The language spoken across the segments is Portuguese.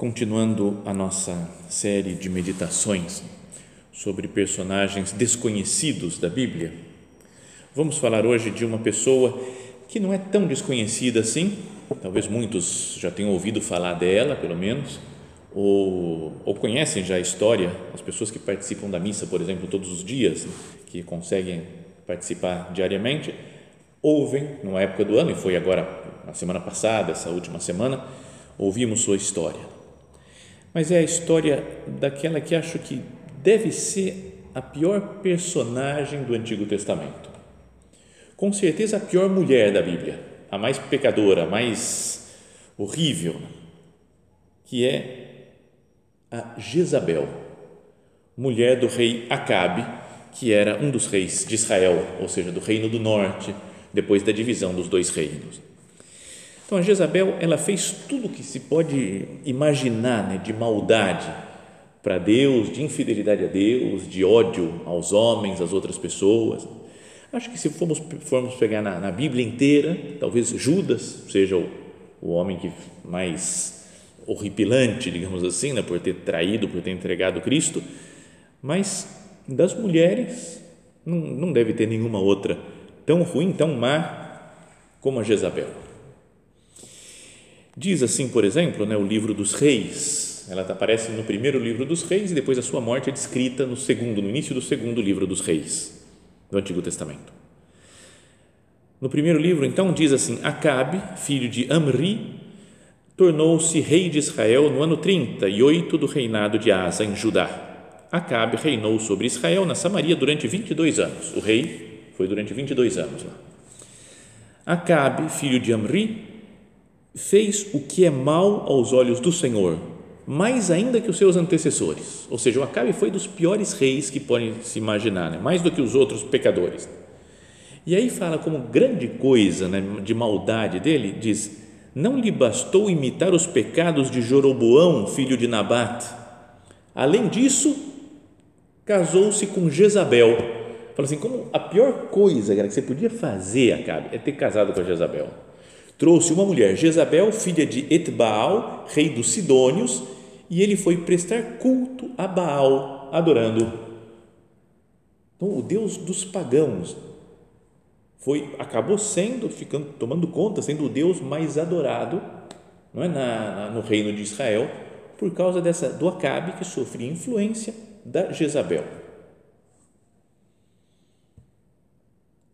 Continuando a nossa série de meditações sobre personagens desconhecidos da Bíblia, vamos falar hoje de uma pessoa que não é tão desconhecida assim, talvez muitos já tenham ouvido falar dela, pelo menos, ou, ou conhecem já a história, as pessoas que participam da missa, por exemplo, todos os dias, que conseguem participar diariamente, ouvem, numa época do ano, e foi agora, na semana passada, essa última semana, ouvimos sua história mas é a história daquela que acho que deve ser a pior personagem do Antigo Testamento. Com certeza a pior mulher da Bíblia, a mais pecadora, a mais horrível, que é a Jezabel, mulher do rei Acabe, que era um dos reis de Israel, ou seja, do reino do norte, depois da divisão dos dois reinos. Então a Jezabel ela fez tudo o que se pode imaginar né, de maldade para Deus, de infidelidade a Deus, de ódio aos homens, às outras pessoas. Acho que se formos, formos pegar na, na Bíblia inteira, talvez Judas seja o, o homem que mais horripilante, digamos assim, né, por ter traído, por ter entregado Cristo, mas das mulheres não, não deve ter nenhuma outra tão ruim, tão má como a Jezabel. Diz assim, por exemplo, né, o livro dos reis, ela aparece no primeiro livro dos reis e depois a sua morte é descrita no segundo, no início do segundo livro dos reis do Antigo Testamento. No primeiro livro, então, diz assim: Acabe, filho de Amri, tornou-se rei de Israel no ano 38 do reinado de Asa em Judá. Acabe reinou sobre Israel na Samaria durante 22 anos. O rei foi durante 22 anos lá. Acabe, filho de Amri, fez o que é mal aos olhos do Senhor, mais ainda que os seus antecessores. Ou seja, o Acabe foi dos piores reis que podem se imaginar, né? mais do que os outros pecadores. E aí fala como grande coisa né, de maldade dele, diz, não lhe bastou imitar os pecados de Joroboão, filho de Nabate. Além disso, casou-se com Jezabel. Fala assim, como a pior coisa que você podia fazer, Acabe, é ter casado com Jezabel trouxe uma mulher, Jezabel, filha de Etbaal, rei dos Sidônios, e ele foi prestar culto a Baal, adorando. Então, o Deus dos pagãos foi acabou sendo, ficando, tomando conta, sendo o Deus mais adorado, não é na, no reino de Israel, por causa dessa do Acabe que sofria influência da Jezabel.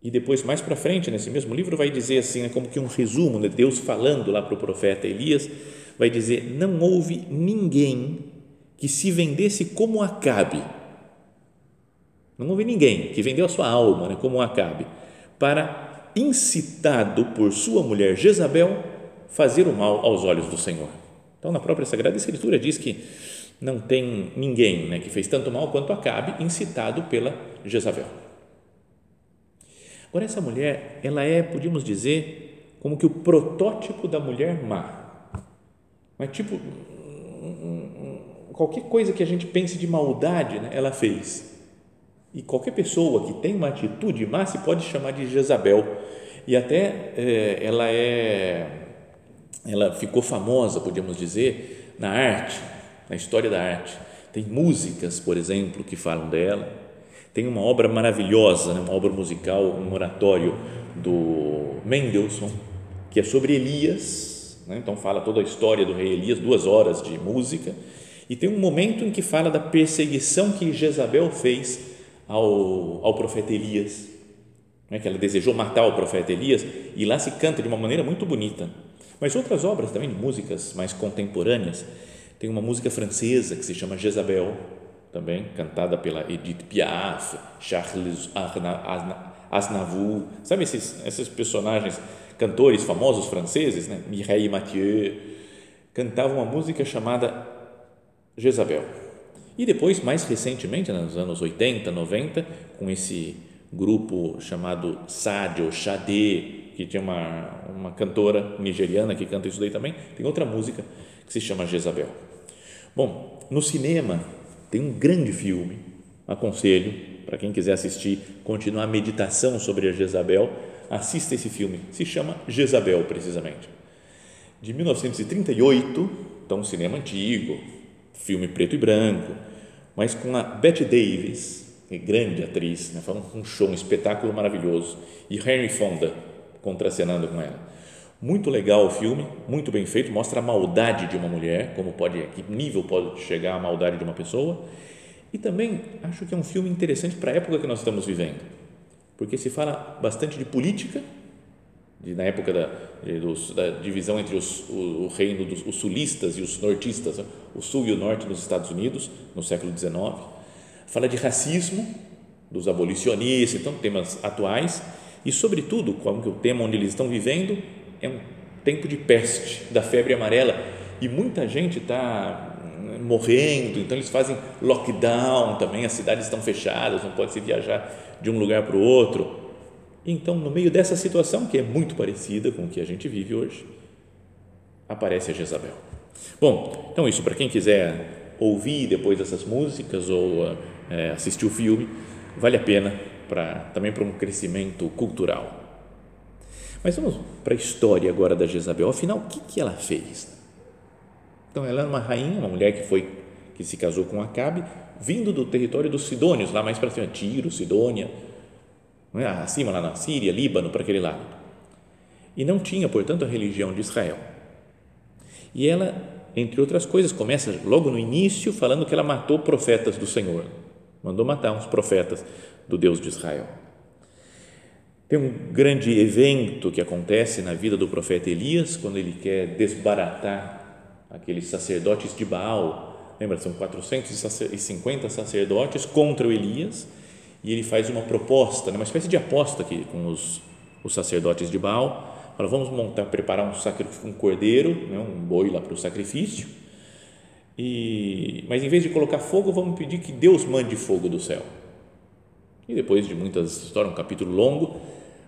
E depois, mais para frente, nesse mesmo livro, vai dizer assim, é como que um resumo, né? Deus falando lá para o profeta Elias, vai dizer: Não houve ninguém que se vendesse como Acabe. Não houve ninguém que vendeu a sua alma né, como Acabe, para, incitado por sua mulher Jezabel, fazer o mal aos olhos do Senhor. Então, na própria Sagrada Escritura diz que não tem ninguém né, que fez tanto mal quanto Acabe, incitado pela Jezabel. Agora, essa mulher, ela é, podíamos dizer, como que o protótipo da mulher má. Mas, tipo, qualquer coisa que a gente pense de maldade, né, ela fez. E qualquer pessoa que tem uma atitude má se pode chamar de Jezabel. E até é, ela é, ela ficou famosa, podíamos dizer, na arte, na história da arte. Tem músicas, por exemplo, que falam dela tem uma obra maravilhosa, né, uma obra musical, um oratório do Mendelssohn, que é sobre Elias, né, então fala toda a história do rei Elias, duas horas de música, E tem um momento em que fala da perseguição que Jezabel fez ao, ao profeta Elias, né, que ela desejou matar o profeta Elias, e lá se canta de uma maneira muito bonita. Mas outras obras também, músicas mais contemporâneas, tem uma música francesa que se chama Jezabel, também cantada pela Edith Piaf, Charles Aznavour, sabe esses, esses personagens, cantores famosos franceses, né? Mireille Mathieu, cantavam uma música chamada Jezabel. E depois, mais recentemente, nos anos 80, 90, com esse grupo chamado Sade ou que tinha uma, uma cantora nigeriana que canta isso daí também, tem outra música que se chama Jezabel. Bom, no cinema tem um grande filme, aconselho, para quem quiser assistir, continuar a meditação sobre a Jezabel, assista esse filme, se chama Jezabel, precisamente. De 1938, então um cinema antigo, filme preto e branco, mas com a Bette Davis, é grande atriz, né? foi um show, um espetáculo maravilhoso, e Henry Fonda contracenando com ela. Muito legal o filme, muito bem feito, mostra a maldade de uma mulher, como pode, que nível pode chegar a maldade de uma pessoa. E também acho que é um filme interessante para a época que nós estamos vivendo, porque se fala bastante de política, de, na época da, dos, da divisão entre os, o, o, reino dos os sulistas e os nortistas, o sul e o norte nos Estados Unidos, no século XIX. Fala de racismo, dos abolicionistas, então temas atuais e, sobretudo, como que o tema onde eles estão vivendo é um tempo de peste, da febre amarela, e muita gente está hum, morrendo, então eles fazem lockdown também, as cidades estão fechadas, não pode se viajar de um lugar para o outro. Então, no meio dessa situação, que é muito parecida com o que a gente vive hoje, aparece a Jezabel. Bom, então isso, para quem quiser ouvir depois dessas músicas ou é, assistir o filme, vale a pena para, também para um crescimento cultural. Mas vamos para a história agora da Jezabel. Afinal, o que, que ela fez? Então, ela era uma rainha, uma mulher que foi que se casou com Acabe, vindo do território dos Sidônios, lá mais para cima, Tiro, Sidônia, é? acima lá na Síria, Líbano, para aquele lado. E não tinha, portanto, a religião de Israel. E ela, entre outras coisas, começa logo no início falando que ela matou profetas do Senhor. Mandou matar uns profetas do Deus de Israel. Tem um grande evento que acontece na vida do profeta Elias, quando ele quer desbaratar aqueles sacerdotes de Baal. Lembra, são 450 sacerdotes contra o Elias, e ele faz uma proposta, né, uma espécie de aposta aqui com os, os sacerdotes de Baal. Fala, vamos montar, preparar um, um cordeiro, né, um boi lá para o sacrifício, e, mas em vez de colocar fogo, vamos pedir que Deus mande fogo do céu. E depois de muitas histórias, um capítulo longo,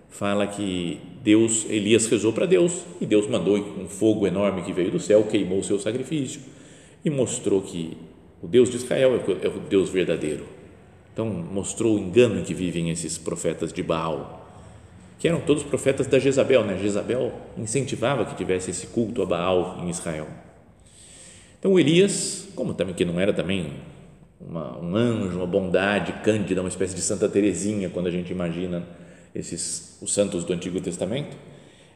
fala que Deus, Elias rezou para Deus e Deus mandou um fogo enorme que veio do céu, queimou o seu sacrifício e mostrou que o Deus de Israel é o é Deus verdadeiro. Então, mostrou o engano em que vivem esses profetas de Baal, que eram todos profetas da Jezabel, né? Jezabel incentivava que tivesse esse culto a Baal em Israel. Então, Elias, como também que não era também uma, um anjo, uma bondade cândida, uma espécie de Santa Teresinha, quando a gente imagina esses os santos do Antigo Testamento,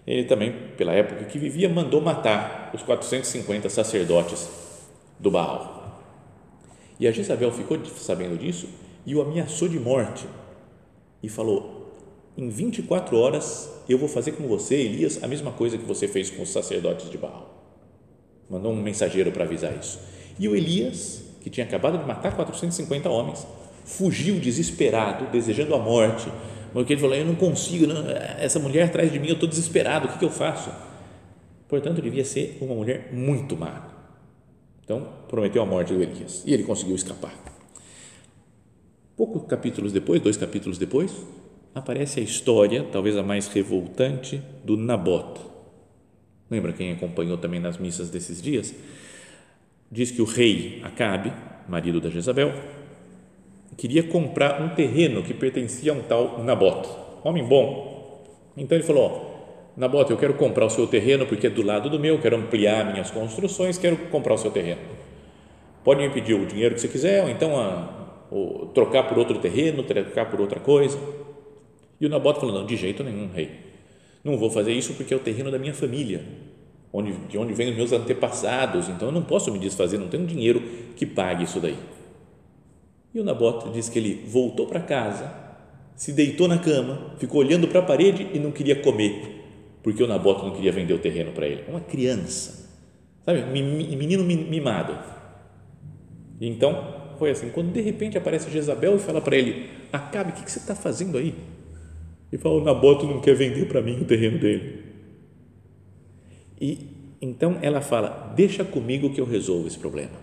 ele também, pela época que vivia, mandou matar os 450 sacerdotes do Baal. E a Jezabel ficou sabendo disso e o ameaçou de morte e falou: em 24 horas eu vou fazer com você, Elias, a mesma coisa que você fez com os sacerdotes de Baal. Mandou um mensageiro para avisar isso. E o Elias, que tinha acabado de matar 450 homens, fugiu desesperado, desejando a morte, porque ele falou: Eu não consigo, não, essa mulher atrás de mim, eu estou desesperado, o que, que eu faço? Portanto, devia ser uma mulher muito má. Então, prometeu a morte do Elias e ele conseguiu escapar. Poucos capítulos depois, dois capítulos depois, aparece a história, talvez a mais revoltante, do Nabot. Lembra quem acompanhou também nas missas desses dias? Diz que o rei Acabe, marido da Jezabel, queria comprar um terreno que pertencia a um tal Nabote, homem bom. Então ele falou: Nabote, eu quero comprar o seu terreno porque é do lado do meu, quero ampliar minhas construções, quero comprar o seu terreno. Pode me pedir o dinheiro que você quiser, ou então a, ou trocar por outro terreno, trocar por outra coisa. E o Nabote falou: Não, de jeito nenhum, rei. Não vou fazer isso porque é o terreno da minha família. onde, de onde vêm os meus antepassados, então eu não posso me desfazer, não tenho dinheiro que pague isso daí. E o Nabote diz que ele voltou para casa, se deitou na cama, ficou olhando para a parede e não queria comer, porque o Nabote não queria vender o terreno para ele. Uma criança, sabe, menino mimado. E então foi assim, quando de repente aparece Jezabel e fala para ele, Acabe, o que, você está fazendo aí? E fala, o Nabote não quer vender para mim o terreno dele. E então ela fala, deixa comigo que eu resolvo esse problema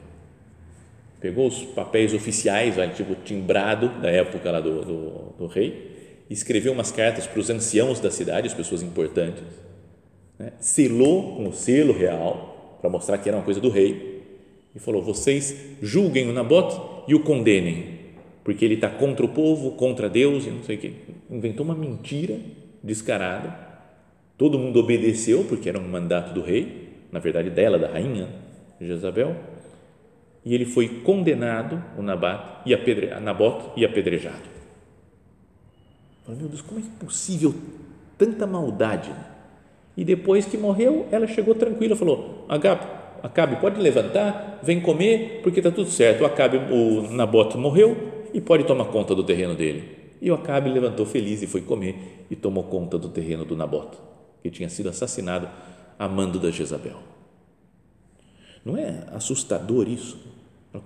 pegou os papéis oficiais, tipo timbrado da época lá do, do, do rei, escreveu umas cartas para os anciãos da cidade, as pessoas importantes, né? selou com o selo real, para mostrar que era uma coisa do rei, e falou: vocês julguem o Nabote e o condenem, porque ele está contra o povo, contra Deus e não sei o que. Inventou uma mentira descarada. Todo mundo obedeceu, porque era um mandato do rei, na verdade dela, da rainha Jezabel e ele foi condenado, o Nabat, e apedre, Nabote, e apedrejado. Falei, meu Deus, como é possível tanta maldade? E depois que morreu, ela chegou tranquila, falou, Acabe, pode levantar, vem comer, porque está tudo certo. O Acabe, o Nabote morreu e pode tomar conta do terreno dele. E o Acabe levantou feliz e foi comer e tomou conta do terreno do Nabote, que tinha sido assassinado a mando da Jezabel. Não é assustador isso?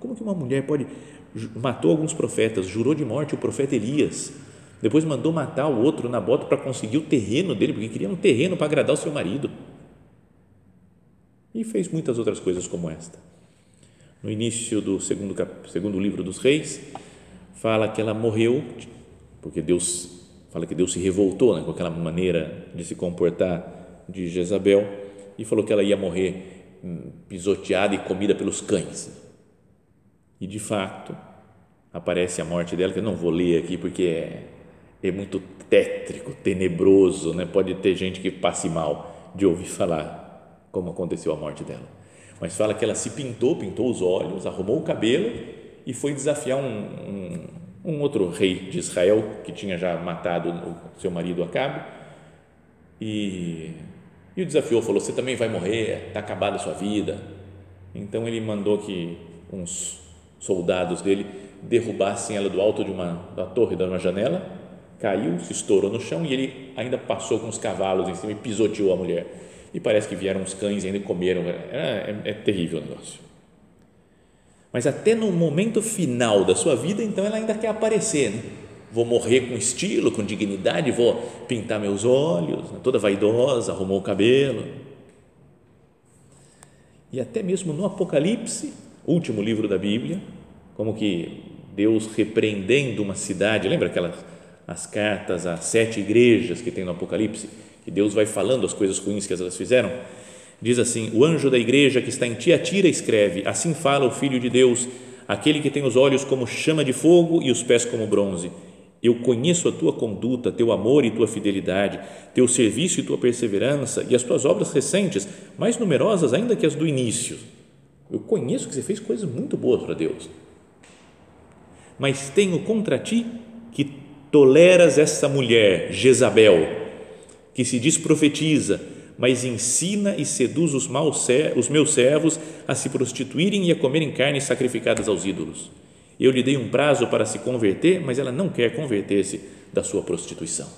Como que uma mulher pode matou alguns profetas, jurou de morte o profeta Elias, depois mandou matar o outro Nabote para conseguir o terreno dele, porque queria um terreno para agradar o seu marido. E fez muitas outras coisas como esta. No início do segundo, segundo livro dos reis, fala que ela morreu, porque Deus fala que Deus se revoltou né, com aquela maneira de se comportar de Jezabel e falou que ela ia morrer hum, pisoteada e comida pelos cães. E de fato, aparece a morte dela, que eu não vou ler aqui porque é, é muito tétrico, tenebroso, né? pode ter gente que passe mal de ouvir falar como aconteceu a morte dela. Mas fala que ela se pintou, pintou os olhos, arrumou o cabelo e foi desafiar um, um, um outro rei de Israel que tinha já matado o seu marido Acabe e, e o desafiou, falou, você também vai morrer, está acabada a sua vida. Então ele mandou que uns soldados dele derrubassem ela do alto de uma da torre da uma janela, caiu, se estourou no chão e ele ainda passou com os cavalos em cima e pisoteou a mulher. E parece que vieram os cães e ainda comeram. É, é, é terrível o negócio. Mas até no momento final da sua vida, então ela ainda quer aparecer. Né? Vou morrer com estilo, com dignidade, vou pintar meus olhos, né? toda vaidosa, arrumou o cabelo. E até mesmo no Apocalipse, último livro da Bíblia, como que Deus repreendendo uma cidade, lembra aquelas as cartas às sete igrejas que tem no Apocalipse, que Deus vai falando as coisas ruins que elas fizeram? Diz assim: O anjo da igreja que está em Tiatira escreve: Assim fala o Filho de Deus, aquele que tem os olhos como chama de fogo e os pés como bronze. Eu conheço a tua conduta, teu amor e tua fidelidade, teu serviço e tua perseverança e as tuas obras recentes, mais numerosas ainda que as do início eu conheço que você fez coisas muito boas para Deus. Mas tenho contra ti que toleras essa mulher, Jezabel, que se diz profetiza, mas ensina e seduz os, maus, os meus servos a se prostituírem e a comerem carnes sacrificadas aos ídolos. Eu lhe dei um prazo para se converter, mas ela não quer converter-se da sua prostituição.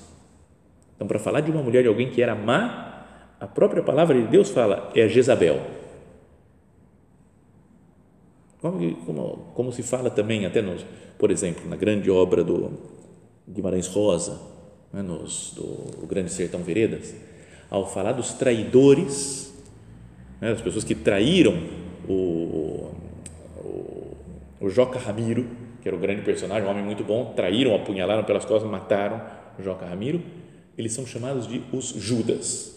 Então, para falar de uma mulher, de alguém que era má, a própria palavra de Deus fala, é Jezabel como, como, se fala também, até nos, por exemplo, na grande obra do Guimarães Rosa, né, nos, do Grande Sertão Veredas, ao falar dos traidores, né, as pessoas que traíram o, o, o Joca Ramiro, que era o grande personagem, um homem muito bom, traíram, apunhalaram pelas costas, mataram o Joca Ramiro, eles são chamados de os Judas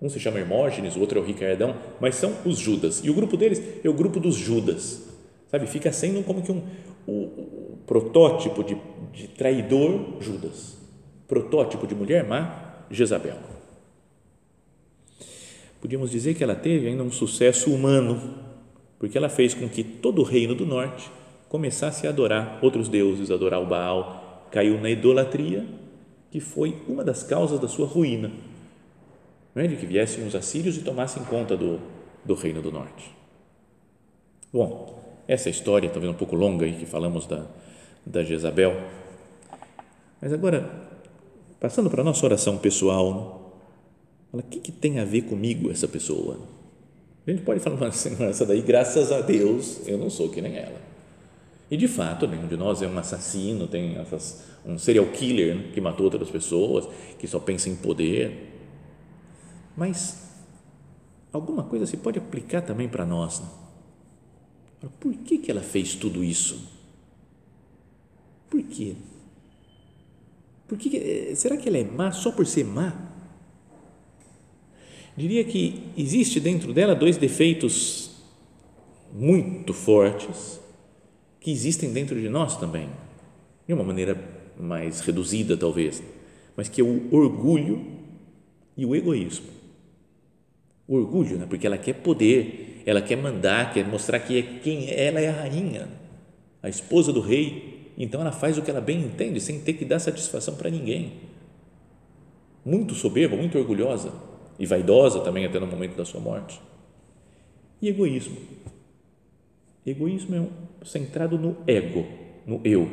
um se chama Hermógenes, o outro é o Ricardão, mas são os Judas. E o grupo deles é o grupo dos Judas. Sabe? Fica sendo como que um o, o protótipo de, de traidor Judas. Protótipo de mulher má, Jezabel. Podíamos dizer que ela teve ainda um sucesso humano, porque ela fez com que todo o reino do norte começasse a adorar outros deuses, adorar o Baal, caiu na idolatria, que foi uma das causas da sua ruína é? de que viessem os assírios e tomassem conta do, do reino do norte. Bom, essa história, talvez um pouco longa aí, que falamos da, da Jezabel, mas agora, passando para a nossa oração pessoal, fala, o que, que tem a ver comigo essa pessoa? A gente pode falar, Senhor, essa daí, graças a Deus, eu não sou que nem ela. E de fato, nenhum de nós é um assassino, tem essas, um serial killer né, que matou outras pessoas, que só pensa em poder. Mas alguma coisa se pode aplicar também para nós. Né? Por que, que ela fez tudo isso? Por quê? Por que, eh, será que ela é má só por ser má? Diria que existe dentro dela dois defeitos muito fortes que existem dentro de nós também, de uma maneira mais reduzida talvez, mas que é o orgulho e o egoísmo. Orgulho, né? porque ela quer poder, ela quer mandar, quer mostrar que é quem ela é a rainha, a esposa do rei. Então ela faz o que ela bem entende, sem ter que dar satisfação para ninguém. Muito soberba, muito orgulhosa e vaidosa também até no momento da sua morte. E egoísmo. Egoísmo é um, centrado no ego, no eu.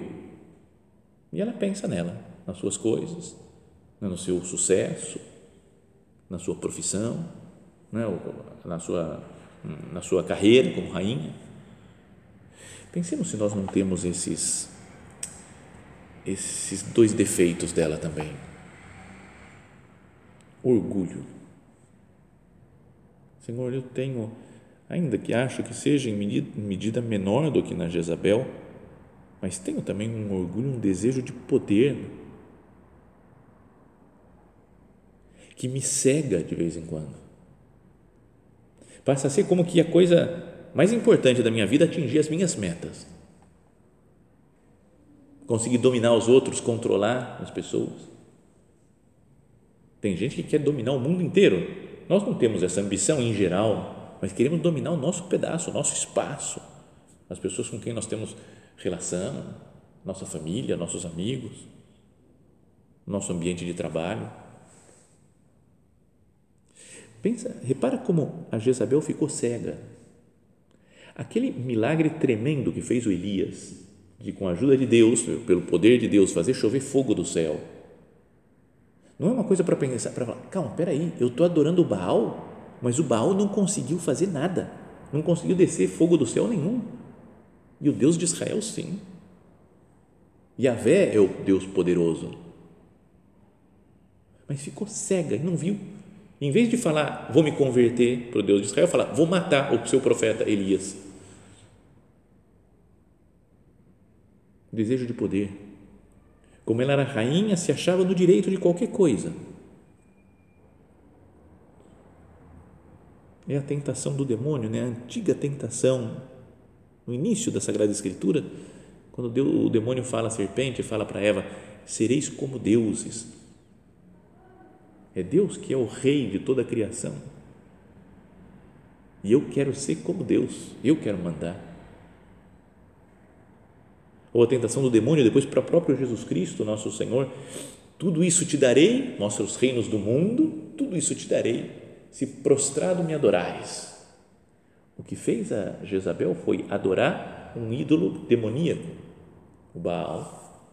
E ela pensa nela, nas suas coisas, no seu sucesso, na sua profissão, né, na sua na sua carreira como rainha. Pensemos se nós não temos esses esses dois defeitos dela também. Orgulho. Senhor, eu tenho, ainda que acho que seja em medida menor do que na Jezabel, mas tenho também um orgulho, um desejo de poder que me cega de vez em quando passa a ser como que a coisa mais importante da minha vida atingir as minhas metas. Conseguir dominar os outros, controlar as pessoas. Tem gente que quer dominar o mundo inteiro. Nós não temos essa ambição em geral, mas queremos dominar o nosso pedaço, o nosso espaço, as pessoas com quem nós temos relação, nossa família, nossos amigos, nosso ambiente de trabalho. Pensa, repara como a Jezabel ficou cega. Aquele milagre tremendo que fez o Elias, de com a ajuda de Deus, pelo poder de Deus, fazer chover fogo do céu. Não é uma coisa para pensar, para falar, calma, peraí, eu estou adorando o Baal, mas o Baal não conseguiu fazer nada, não conseguiu descer fogo do céu nenhum. E o Deus de Israel, sim. Yahvé é o Deus poderoso. Mas ficou cega e não viu em vez de falar, vou me converter para o Deus de Israel, falar, vou matar o seu profeta Elias. Desejo de poder. Como ela era rainha, se achava no direito de qualquer coisa. É a tentação do demônio, né? a antiga tentação. No início da Sagrada Escritura, quando o demônio fala à serpente, fala para Eva: sereis como deuses é Deus que é o rei de toda a criação. E eu quero ser como Deus, eu quero mandar. Ou a tentação do demônio depois para o próprio Jesus Cristo, nosso Senhor. Tudo isso te darei, mostra os reinos do mundo, tudo isso te darei, se prostrado me adorares. O que fez a Jezabel foi adorar um ídolo demoníaco, o Baal,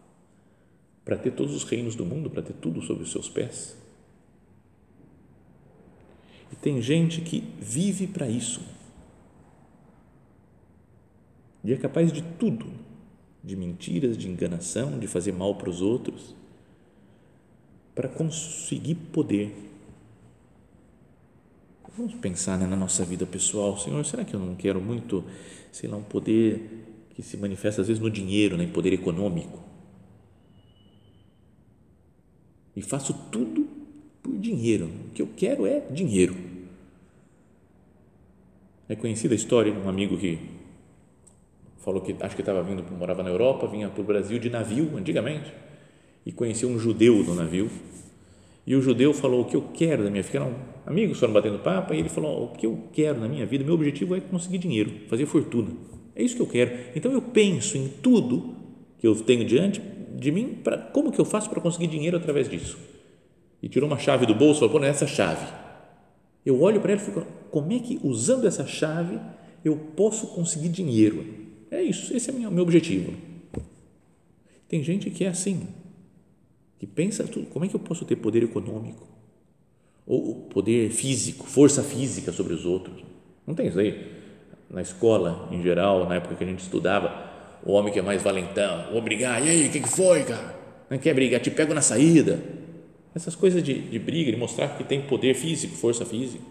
para ter todos os reinos do mundo, para ter tudo sob os seus pés. E tem gente que vive para isso. E é capaz de tudo, de mentiras, de enganação, de fazer mal para os outros, para conseguir poder. Vamos pensar né, na nossa vida pessoal, Senhor, será que eu não quero muito, sei lá, um poder que se manifesta às vezes no dinheiro, né, em poder econômico? E faço tudo dinheiro. O que eu quero é dinheiro. É conhecida a história de um amigo que falou que acho que estava vindo, morava na Europa, vinha para o Brasil de navio antigamente e conheceu um judeu no navio. E o judeu falou: O que eu quero da minha vida? Ficaram amigos, foram batendo papo. E ele falou: O que eu quero na minha vida, meu objetivo é conseguir dinheiro, fazer fortuna. É isso que eu quero. Então eu penso em tudo que eu tenho diante de mim, para como que eu faço para conseguir dinheiro através disso e tirou uma chave do bolso e falou: Pô, essa chave, Eu olho para ela e fico, como é que usando essa chave eu posso conseguir dinheiro? É isso, esse é o meu objetivo. Tem gente que é assim, que pensa como é que eu posso ter poder econômico? Ou poder físico, força física sobre os outros? Não tem isso aí. Na escola, em geral, na época que a gente estudava, o homem que é mais valentão, vou brigar, e aí, o que, que foi, cara? Não quer brigar, te pego na saída. Essas coisas de, de briga, de mostrar que tem poder físico, força física.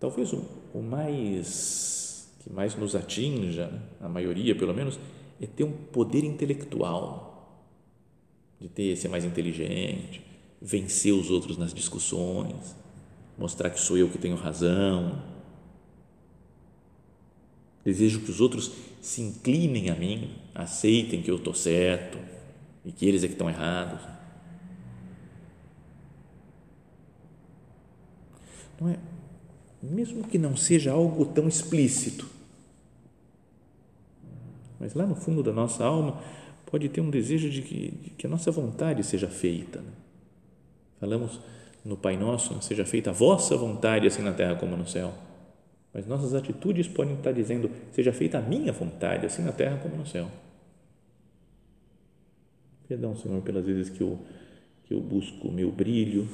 Talvez o, o mais, que mais nos atinja, né? a maioria pelo menos, é ter um poder intelectual, de ter, ser mais inteligente, vencer os outros nas discussões, mostrar que sou eu que tenho razão. Desejo que os outros se inclinem a mim, aceitem que eu estou certo e que eles é que estão errados. Não é? Mesmo que não seja algo tão explícito, mas lá no fundo da nossa alma pode ter um desejo de que, de que a nossa vontade seja feita. Né? Falamos no Pai Nosso, seja feita a vossa vontade, assim na terra como no céu. Mas nossas atitudes podem estar dizendo, seja feita a minha vontade, assim na terra como no céu. Perdão, Senhor, pelas vezes que eu, que eu busco o meu brilho,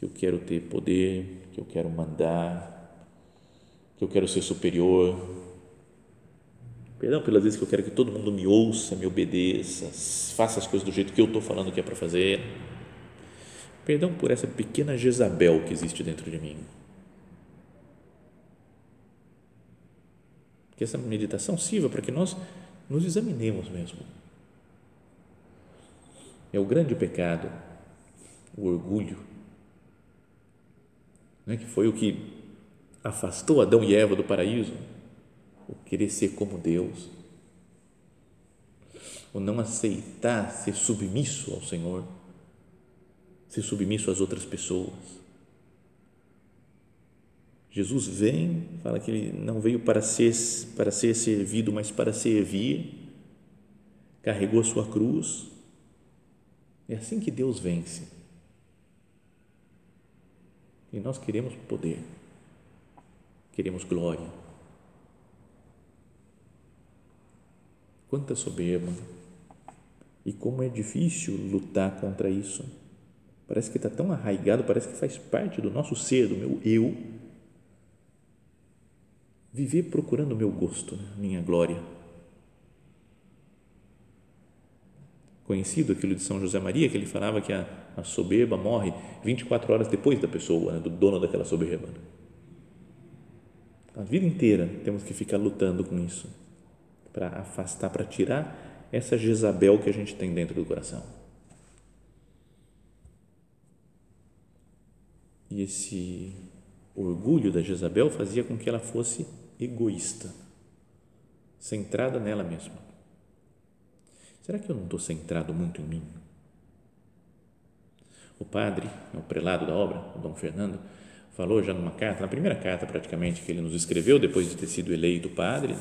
que eu quero ter poder, que eu quero mandar, que eu quero ser superior. Perdão pelas vezes que eu quero que todo mundo me ouça, me obedeça, faça as coisas do jeito que eu estou falando que é para fazer. Perdão por essa pequena Jezabel que existe dentro de mim. Que essa meditação sirva para que nós nos examinemos mesmo. É o grande pecado, o orgulho, né, que foi o que afastou Adão e Eva do paraíso, o querer ser como Deus, o não aceitar ser submisso ao Senhor, ser submisso às outras pessoas. Jesus vem, fala que ele não veio para ser, para ser servido, mas para servir, carregou a sua cruz. É assim que Deus vence e nós queremos poder, queremos glória. Quanta soberba! E como é difícil lutar contra isso. Parece que está tão arraigado, parece que faz parte do nosso ser, do meu eu. Viver procurando o meu gosto, minha glória. Conhecido aquilo de São José Maria, que ele falava que a, a soberba morre 24 horas depois da pessoa, né, do dono daquela soberba. A vida inteira temos que ficar lutando com isso para afastar, para tirar essa Jezabel que a gente tem dentro do coração. E esse orgulho da Jezabel fazia com que ela fosse egoísta, centrada nela mesma. Será que eu não estou centrado muito em mim? o padre, o prelado da obra, o Dom Fernando, falou já numa carta, na primeira carta praticamente que ele nos escreveu depois de ter sido eleito padre,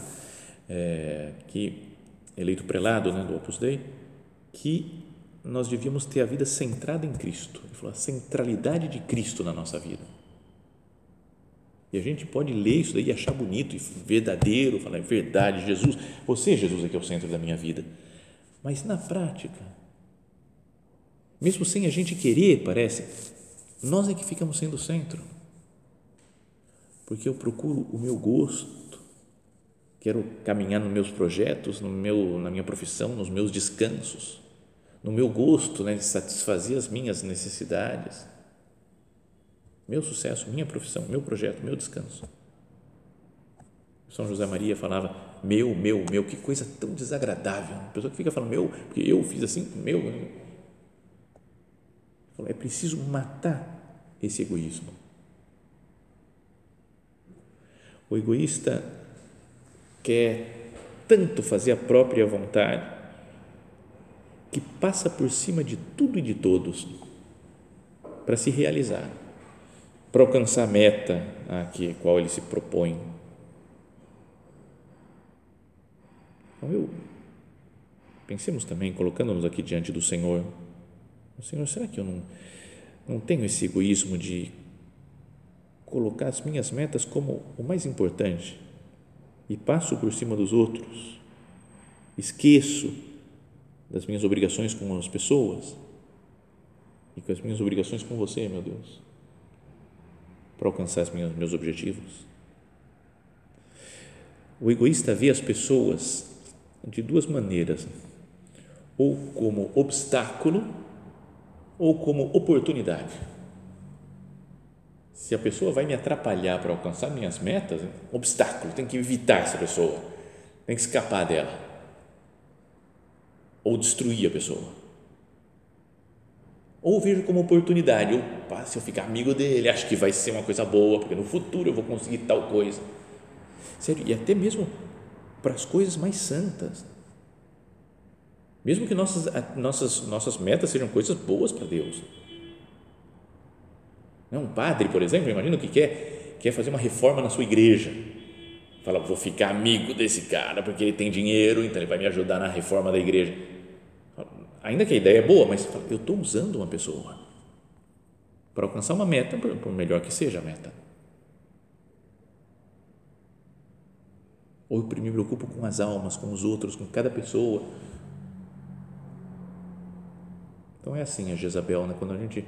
é, que eleito prelado né, do Opus Dei, que nós devíamos ter a vida centrada em Cristo. Ele falou a centralidade de Cristo na nossa vida. E a gente pode ler isso daí e achar bonito e verdadeiro, falar é verdade, Jesus, você, Jesus, é que é o centro da minha vida. Mas na prática, mesmo sem a gente querer, parece, nós é que ficamos sendo o centro. Porque eu procuro o meu gosto, quero caminhar nos meus projetos, no meu, na minha profissão, nos meus descansos, no meu gosto né, de satisfazer as minhas necessidades, meu sucesso, minha profissão, meu projeto, meu descanso. São José Maria falava meu, meu, meu, que coisa tão desagradável. A pessoa que fica falando meu, porque eu fiz assim, meu, é preciso matar esse egoísmo. O egoísta quer tanto fazer a própria vontade que passa por cima de tudo e de todos para se realizar, para alcançar a meta a que, qual ele se propõe. Então, eu, pensemos também, colocando-nos aqui diante do Senhor, Senhor, será que eu não, não tenho esse egoísmo de colocar as minhas metas como o mais importante e passo por cima dos outros, esqueço das minhas obrigações com as pessoas e com as minhas obrigações com você, meu Deus, para alcançar os meus objetivos. O egoísta vê as pessoas de duas maneiras, ou como obstáculo ou como oportunidade. Se a pessoa vai me atrapalhar para alcançar minhas metas, obstáculo, tem que evitar essa pessoa, tem que escapar dela, ou destruir a pessoa. Ou vejo como oportunidade, opa, se eu ficar amigo dele, acho que vai ser uma coisa boa, porque no futuro eu vou conseguir tal coisa. Sério, e até mesmo para as coisas mais santas. Mesmo que nossas, nossas, nossas metas sejam coisas boas para Deus. Um padre, por exemplo, imagina que quer, quer fazer uma reforma na sua igreja. Fala, vou ficar amigo desse cara porque ele tem dinheiro, então ele vai me ajudar na reforma da igreja. Ainda que a ideia é boa, mas eu estou usando uma pessoa para alcançar uma meta, por melhor que seja a meta. Ou eu me preocupo com as almas, com os outros, com cada pessoa. Então é assim a Jezabel, né? quando a gente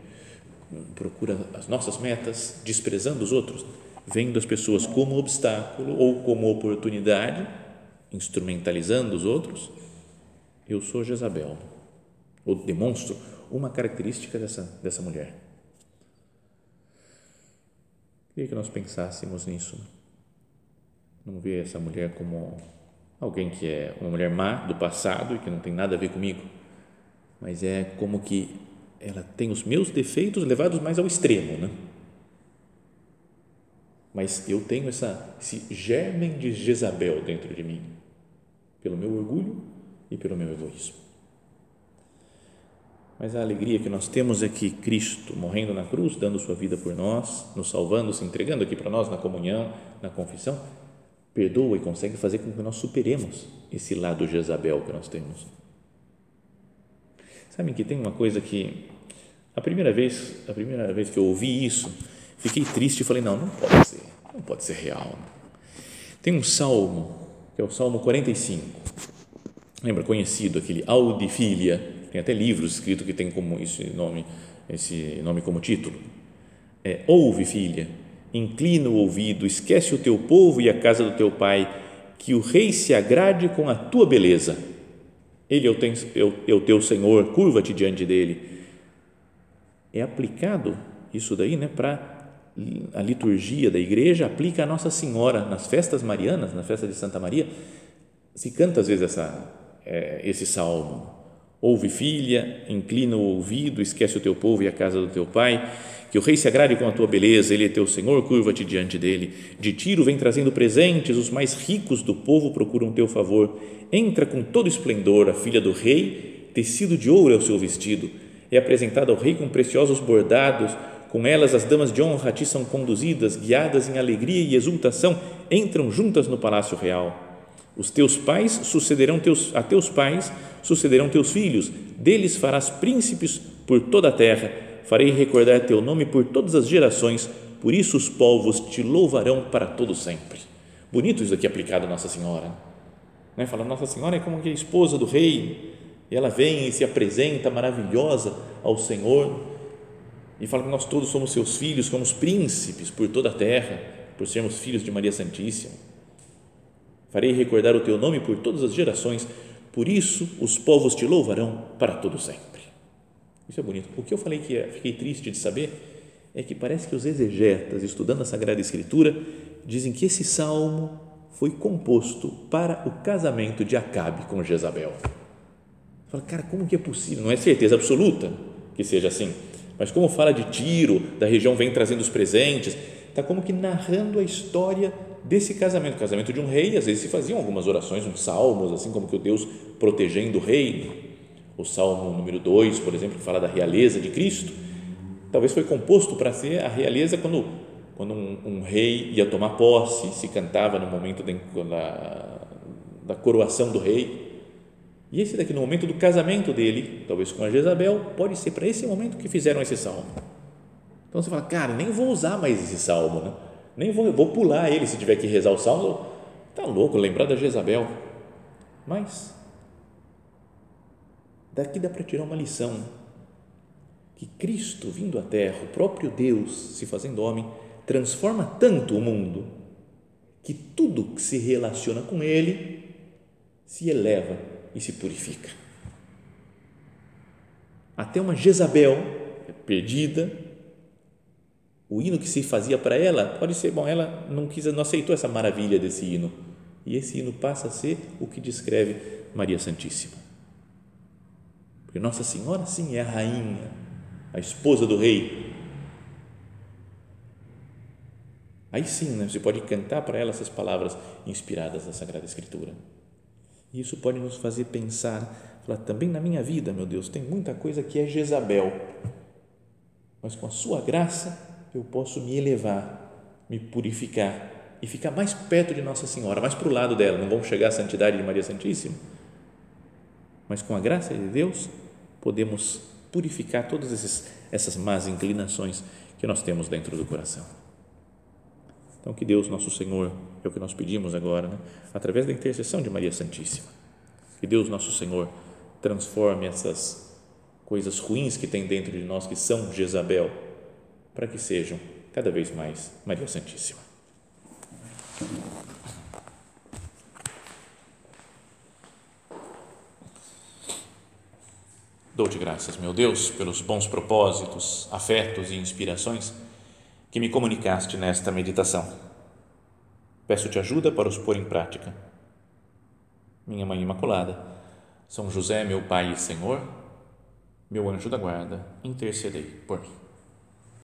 procura as nossas metas, desprezando os outros, vendo as pessoas como obstáculo ou como oportunidade, instrumentalizando os outros, eu sou Jezabel, ou demonstro uma característica dessa, dessa mulher. Queria que nós pensássemos nisso. Não ver essa mulher como alguém que é uma mulher má do passado e que não tem nada a ver comigo, mas é como que ela tem os meus defeitos levados mais ao extremo, né? Mas eu tenho essa, esse germen de Jezabel dentro de mim, pelo meu orgulho e pelo meu egoísmo. Mas a alegria que nós temos é que Cristo, morrendo na cruz, dando sua vida por nós, nos salvando, se entregando aqui para nós na comunhão, na confissão, perdoa e consegue fazer com que nós superemos esse lado Jezabel que nós temos. Sabem que tem uma coisa que a primeira vez, a primeira vez que eu ouvi isso, fiquei triste e falei não, não pode ser, não pode ser real. Tem um salmo que é o Salmo 45. Lembra conhecido aquele Audifilia, tem até livros escritos que tem como esse nome, esse nome como título. É, ouve, filha, inclina o ouvido, esquece o teu povo e a casa do teu pai, que o rei se agrade com a tua beleza. Ele é o, teu, é o teu Senhor, curva-te diante dele. É aplicado isso daí né, para a liturgia da igreja, aplica a Nossa Senhora nas festas marianas, na festa de Santa Maria, se canta às vezes essa, é, esse salmo. Ouve, filha, inclina o ouvido, esquece o teu povo e a casa do teu pai que o rei se agrade com a tua beleza, ele é teu senhor, curva-te diante dele. De tiro vem trazendo presentes, os mais ricos do povo procuram teu favor. Entra com todo esplendor, a filha do rei, tecido de ouro é o seu vestido. É apresentada ao rei com preciosos bordados, com elas as damas de honra a ti são conduzidas, guiadas em alegria e exultação, entram juntas no palácio real. Os teus pais sucederão teus, a teus pais sucederão teus filhos, deles farás príncipes por toda a terra farei recordar teu nome por todas as gerações, por isso os povos te louvarão para todo sempre. Bonito isso aqui aplicado a Nossa Senhora. Né? Fala, Nossa Senhora é como que a esposa do rei, e ela vem e se apresenta maravilhosa ao Senhor, e fala que nós todos somos seus filhos, somos príncipes por toda a terra, por sermos filhos de Maria Santíssima. Farei recordar o teu nome por todas as gerações, por isso os povos te louvarão para todo sempre. Isso é bonito. O que eu falei que é, fiquei triste de saber é que parece que os exegetas, estudando a Sagrada Escritura, dizem que esse salmo foi composto para o casamento de Acabe com Jezabel. Fala, cara, como que é possível? Não é certeza absoluta que seja assim, mas como fala de Tiro, da região vem trazendo os presentes, está como que narrando a história desse casamento, casamento de um rei, às vezes se faziam algumas orações, uns salmos, assim como que o Deus protegendo o rei, o Salmo número 2, por exemplo, que fala da realeza de Cristo, talvez foi composto para ser a realeza quando, quando um, um, rei ia tomar posse, se cantava no momento da, da coroação do rei. E esse daqui, no momento do casamento dele, talvez com a Jezabel, pode ser para esse momento que fizeram esse salmo. Então você fala, cara, nem vou usar mais esse salmo, né? Nem vou, vou pular ele se tiver que rezar o salmo. Tá louco, lembrar da Jezabel. Mas daqui dá para tirar uma lição que Cristo vindo à Terra, o próprio Deus se fazendo homem, transforma tanto o mundo que tudo que se relaciona com Ele se eleva e se purifica. Até uma Jezabel perdida, o hino que se fazia para ela pode ser, bom, ela não quis, não aceitou essa maravilha desse hino. E esse hino passa a ser o que descreve Maria Santíssima. Porque Nossa Senhora, sim, é a rainha, a esposa do rei. Aí sim, né, você pode cantar para ela essas palavras inspiradas da Sagrada Escritura. E isso pode nos fazer pensar, falar, também na minha vida, meu Deus, tem muita coisa que é Jezabel, mas com a sua graça eu posso me elevar, me purificar e ficar mais perto de Nossa Senhora, mais para o lado dela. Não vamos chegar à santidade de Maria Santíssima, mas com a graça de Deus podemos purificar todas esses, essas más inclinações que nós temos dentro do coração. Então, que Deus, nosso Senhor, é o que nós pedimos agora, né? através da intercessão de Maria Santíssima. Que Deus, nosso Senhor, transforme essas coisas ruins que tem dentro de nós, que são Jezabel, para que sejam cada vez mais Maria Santíssima. Dou-te graças, meu Deus, pelos bons propósitos, afetos e inspirações que me comunicaste nesta meditação. Peço-te ajuda para os pôr em prática. Minha Mãe Imaculada, São José, meu Pai e Senhor, meu anjo da guarda, intercedei por mim.